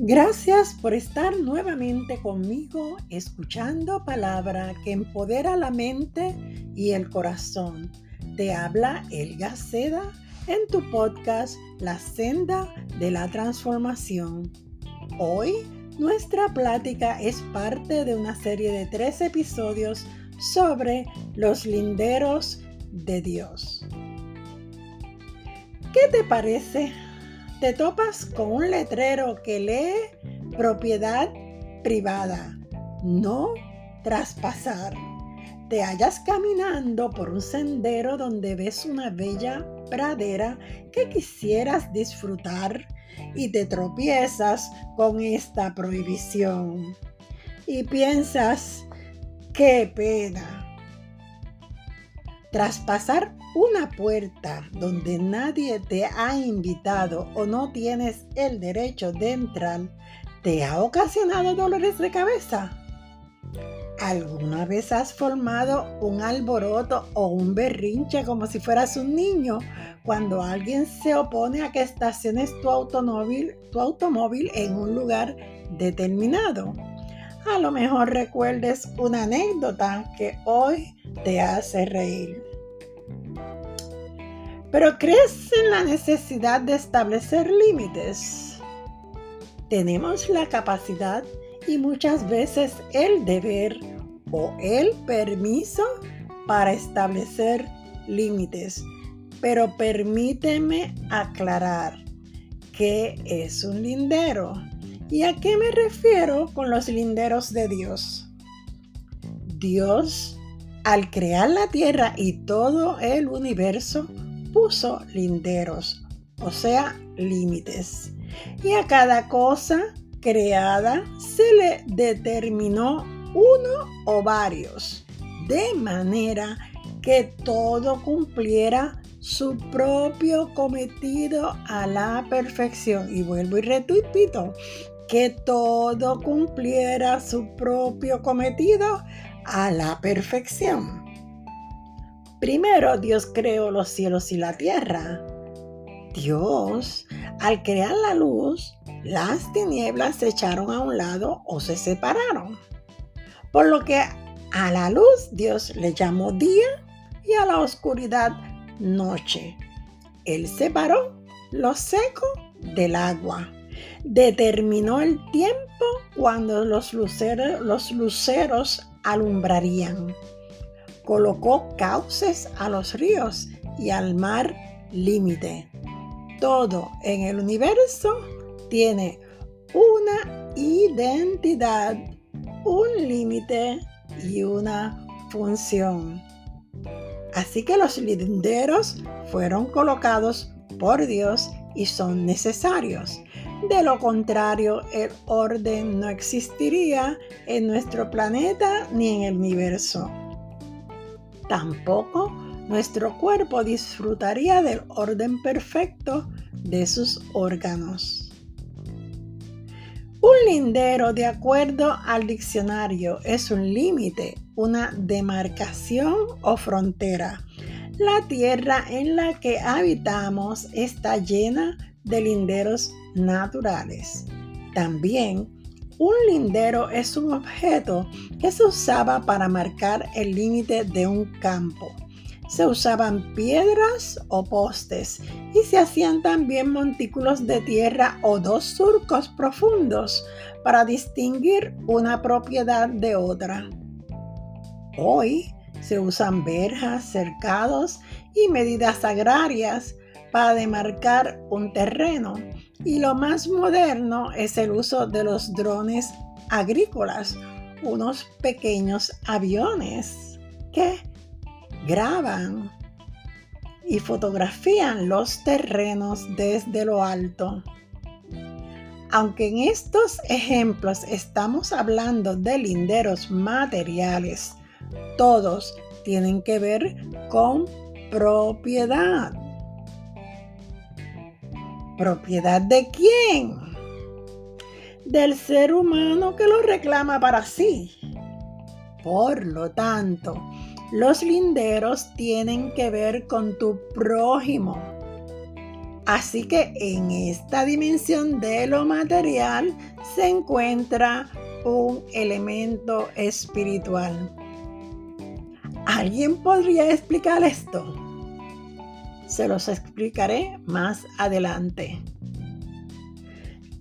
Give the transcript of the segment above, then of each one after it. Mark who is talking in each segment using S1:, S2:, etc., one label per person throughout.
S1: Gracias por estar nuevamente conmigo escuchando palabra que empodera la mente y el corazón. Te habla Elga Seda en tu podcast La senda de la transformación. Hoy nuestra plática es parte de una serie de tres episodios sobre los linderos de Dios. ¿Qué te parece te topas con un letrero que lee propiedad privada, no traspasar. Te hallas caminando por un sendero donde ves una bella pradera que quisieras disfrutar y te tropiezas con esta prohibición. Y piensas, qué pena Traspasar una puerta donde nadie te ha invitado o no tienes el derecho de entrar, ¿te ha ocasionado dolores de cabeza? ¿Alguna vez has formado un alboroto o un berrinche como si fueras un niño cuando alguien se opone a que estaciones tu automóvil, tu automóvil en un lugar determinado? A lo mejor recuerdes una anécdota que hoy te hace reír. Pero ¿crees en la necesidad de establecer límites? Tenemos la capacidad y muchas veces el deber o el permiso para establecer límites. Pero permíteme aclarar qué es un lindero y a qué me refiero con los linderos de Dios. Dios al crear la tierra y todo el universo, puso linderos, o sea, límites. Y a cada cosa creada se le determinó uno o varios, de manera que todo cumpliera su propio cometido a la perfección. Y vuelvo y repito, que todo cumpliera su propio cometido a la perfección. Primero Dios creó los cielos y la tierra. Dios, al crear la luz, las tinieblas se echaron a un lado o se separaron. Por lo que a la luz Dios le llamó día y a la oscuridad noche. Él separó lo seco del agua. Determinó el tiempo cuando los luceros, los luceros alumbrarían. Colocó cauces a los ríos y al mar límite. Todo en el universo tiene una identidad, un límite y una función. Así que los linderos fueron colocados por Dios y son necesarios. De lo contrario, el orden no existiría en nuestro planeta ni en el universo. Tampoco nuestro cuerpo disfrutaría del orden perfecto de sus órganos. Un lindero, de acuerdo al diccionario, es un límite, una demarcación o frontera. La tierra en la que habitamos está llena de linderos naturales. También, un lindero es un objeto que se usaba para marcar el límite de un campo. Se usaban piedras o postes y se hacían también montículos de tierra o dos surcos profundos para distinguir una propiedad de otra. Hoy se usan verjas, cercados y medidas agrarias para demarcar un terreno. Y lo más moderno es el uso de los drones agrícolas, unos pequeños aviones que graban y fotografían los terrenos desde lo alto. Aunque en estos ejemplos estamos hablando de linderos materiales, todos tienen que ver con propiedad. ¿Propiedad de quién? Del ser humano que lo reclama para sí. Por lo tanto, los linderos tienen que ver con tu prójimo. Así que en esta dimensión de lo material se encuentra un elemento espiritual. ¿Alguien podría explicar esto? Se los explicaré más adelante.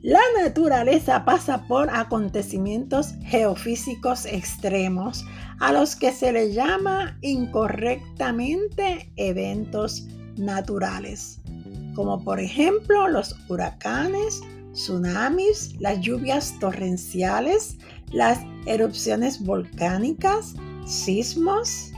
S1: La naturaleza pasa por acontecimientos geofísicos extremos a los que se le llama incorrectamente eventos naturales, como por ejemplo los huracanes, tsunamis, las lluvias torrenciales, las erupciones volcánicas, sismos.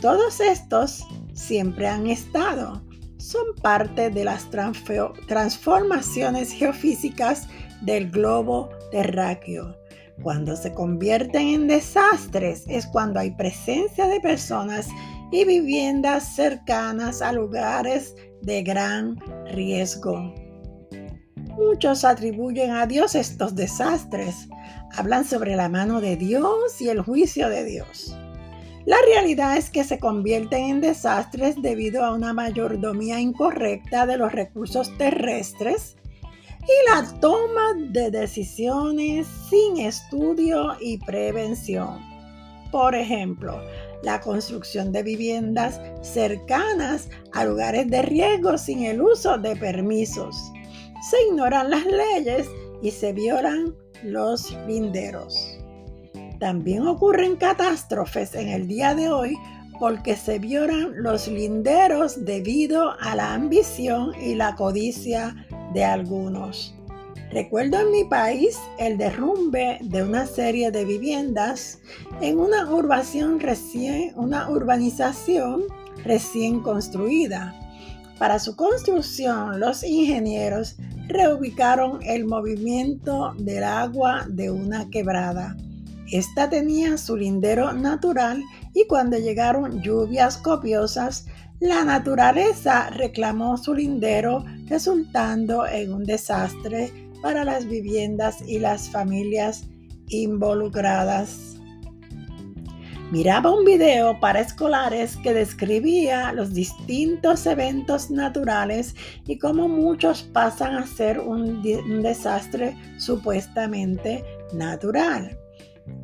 S1: Todos estos siempre han estado, son parte de las transformaciones geofísicas del globo terráqueo. Cuando se convierten en desastres es cuando hay presencia de personas y viviendas cercanas a lugares de gran riesgo. Muchos atribuyen a Dios estos desastres. Hablan sobre la mano de Dios y el juicio de Dios. La realidad es que se convierten en desastres debido a una mayordomía incorrecta de los recursos terrestres y la toma de decisiones sin estudio y prevención. Por ejemplo, la construcción de viviendas cercanas a lugares de riesgo sin el uso de permisos. Se ignoran las leyes y se violan los linderos. También ocurren catástrofes en el día de hoy porque se violan los linderos debido a la ambición y la codicia de algunos. Recuerdo en mi país el derrumbe de una serie de viviendas en una, recién, una urbanización recién construida. Para su construcción, los ingenieros reubicaron el movimiento del agua de una quebrada esta tenía su lindero natural y cuando llegaron lluvias copiosas, la naturaleza reclamó su lindero, resultando en un desastre para las viviendas y las familias involucradas. Miraba un video para escolares que describía los distintos eventos naturales y cómo muchos pasan a ser un, desastre supuestamente natural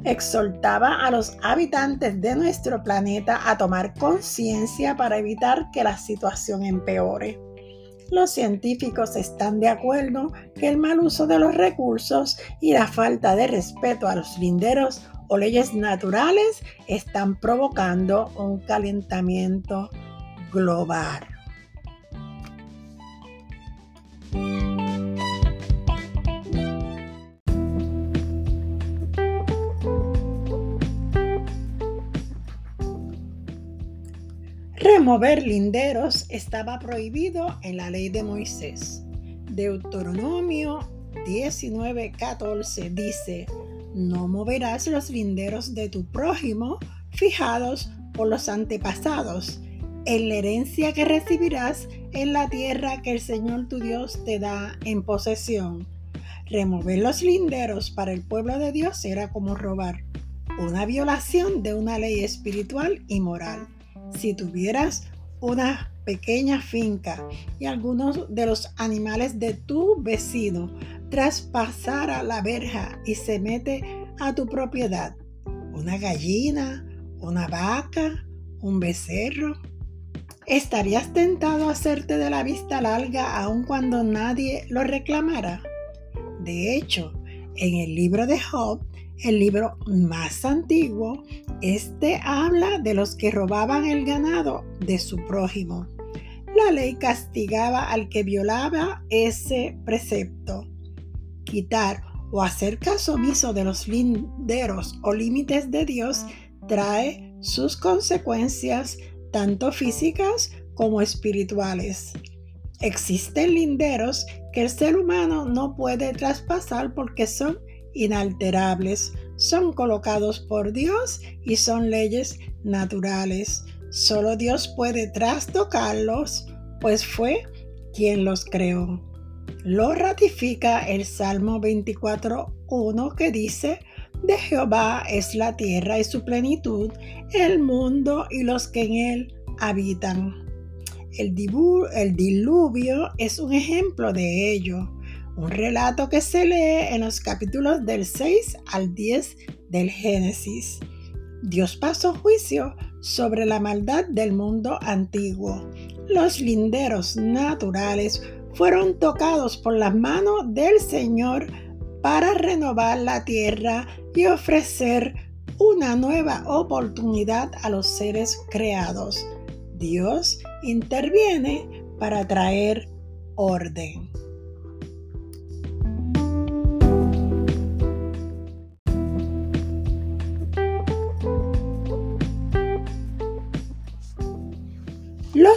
S1: exhortaba a los habitantes de nuestro planeta a tomar conciencia para evitar que la situación empeore. Los científicos están de acuerdo que el mal uso de los recursos y la falta de respeto a los linderos o leyes naturales están provocando un calentamiento global. Remover linderos estaba prohibido en la ley de Moisés. Deuteronomio 19:14 dice, no moverás los linderos de tu prójimo fijados por los antepasados en la herencia que recibirás en la tierra que el Señor tu Dios te da en posesión. Remover los linderos para el pueblo de Dios era como robar, una violación de una ley espiritual y moral si tuvieras una pequeña finca y algunos de los animales de tu vecino traspasara la verja y se mete a tu propiedad, una gallina, una vaca, un becerro, ¿estarías tentado a hacerte de la vista larga aun cuando nadie lo reclamara? De hecho, en el libro de Job el libro más antiguo, este habla de los que robaban el ganado de su prójimo. La ley castigaba al que violaba ese precepto. Quitar o hacer caso omiso de los linderos o límites de Dios trae sus consecuencias tanto físicas como espirituales. Existen linderos que el ser humano no puede traspasar porque son inalterables, son colocados por Dios y son leyes naturales. Solo Dios puede trastocarlos, pues fue quien los creó. Lo ratifica el Salmo 24.1 que dice, de Jehová es la tierra y su plenitud, el mundo y los que en él habitan. el, el diluvio es un ejemplo de ello. Un relato que se lee en los capítulos del 6 al 10 del Génesis. Dios pasó juicio sobre la maldad del mundo antiguo. Los linderos naturales fueron tocados por las manos del Señor para renovar la tierra y ofrecer una nueva oportunidad a los seres creados. Dios interviene para traer orden.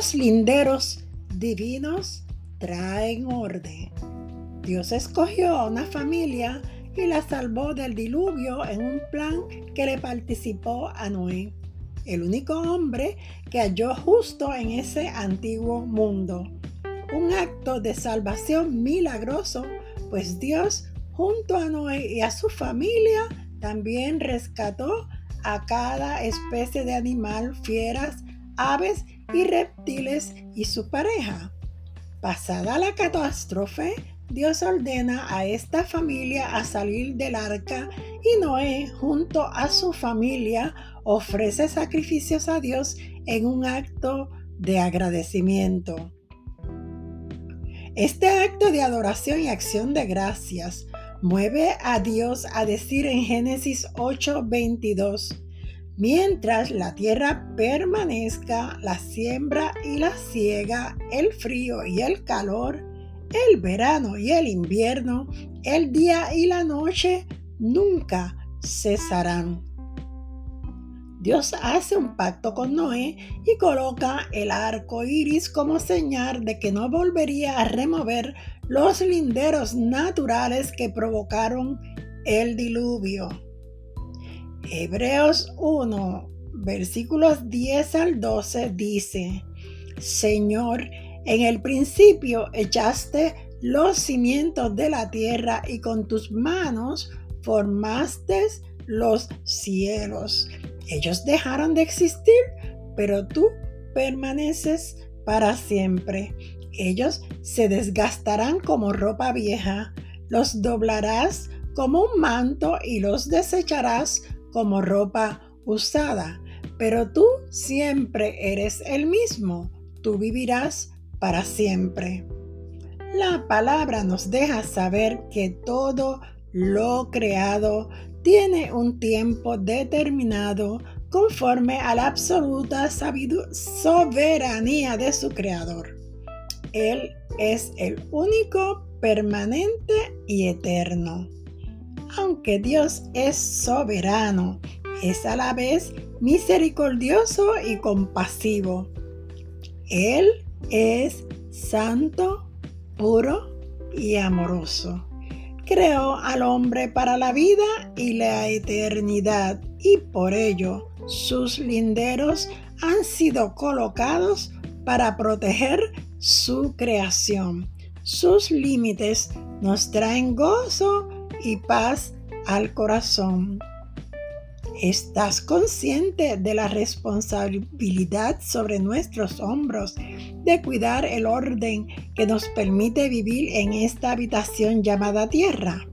S1: Los linderos divinos traen orden. Dios escogió a una familia y la salvó del diluvio en un plan que le participó a Noé, el único hombre que halló justo en ese antiguo mundo. Un acto de salvación milagroso, pues Dios junto a Noé y a su familia también rescató a cada especie de animal, fieras, aves y reptiles y su pareja. Pasada la catástrofe, Dios ordena a esta familia a salir del arca y Noé junto a su familia ofrece sacrificios a Dios en un acto de agradecimiento. Este acto de adoración y acción de gracias mueve a Dios a decir en Génesis 8:22, Mientras la tierra permanezca, la siembra y la siega, el frío y el calor, el verano y el invierno, el día y la noche nunca cesarán. Dios hace un pacto con Noé y coloca el arco iris como señal de que no volvería a remover los linderos naturales que provocaron el diluvio. Hebreos 1, versículos 10 al 12 dice, Señor, en el principio echaste los cimientos de la tierra y con tus manos formaste los cielos. Ellos dejaron de existir, pero tú permaneces para siempre. Ellos se desgastarán como ropa vieja, los doblarás como un manto y los desecharás como ropa usada, pero tú siempre eres el mismo, tú vivirás para siempre. La palabra nos deja saber que todo lo creado tiene un tiempo determinado conforme a la absoluta soberanía de su creador. Él es el único, permanente y eterno aunque Dios es soberano, es a la vez misericordioso y compasivo. Él es santo, puro y amoroso. Creó al hombre para la vida y la eternidad y por ello sus linderos han sido colocados para proteger su creación. Sus límites nos traen gozo y paz al corazón. ¿Estás consciente de la responsabilidad sobre nuestros hombros de cuidar el orden que nos permite vivir en esta habitación llamada tierra?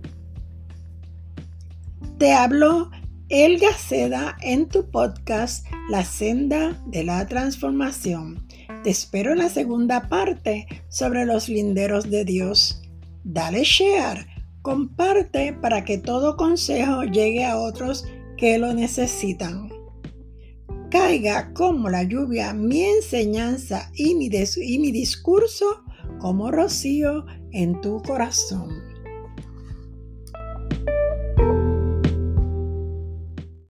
S1: Te hablo Elga Seda en tu podcast La senda de la transformación. Te espero en la segunda parte sobre los linderos de Dios. Dale share Comparte para que todo consejo llegue a otros que lo necesitan. Caiga como la lluvia mi enseñanza y mi, discurso como rocío en tu corazón.